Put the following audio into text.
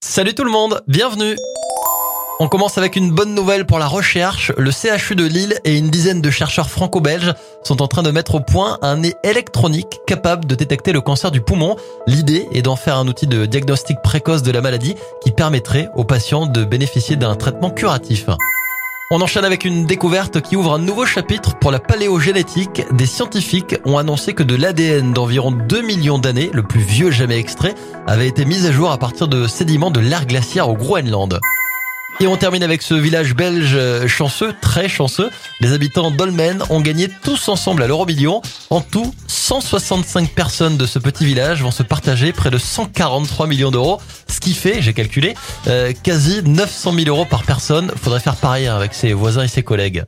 Salut tout le monde, bienvenue on commence avec une bonne nouvelle pour la recherche. Le CHU de Lille et une dizaine de chercheurs franco-belges sont en train de mettre au point un nez électronique capable de détecter le cancer du poumon. L'idée est d'en faire un outil de diagnostic précoce de la maladie qui permettrait aux patients de bénéficier d'un traitement curatif. On enchaîne avec une découverte qui ouvre un nouveau chapitre pour la paléogénétique. Des scientifiques ont annoncé que de l'ADN d'environ 2 millions d'années, le plus vieux jamais extrait, avait été mis à jour à partir de sédiments de l'ère glaciaire au Groenland. Et on termine avec ce village belge euh, chanceux, très chanceux. Les habitants d'Olmen ont gagné tous ensemble à l'euro million. En tout, 165 personnes de ce petit village vont se partager près de 143 millions d'euros. Ce qui fait, j'ai calculé, euh, quasi 900 000 euros par personne. Faudrait faire pareil avec ses voisins et ses collègues.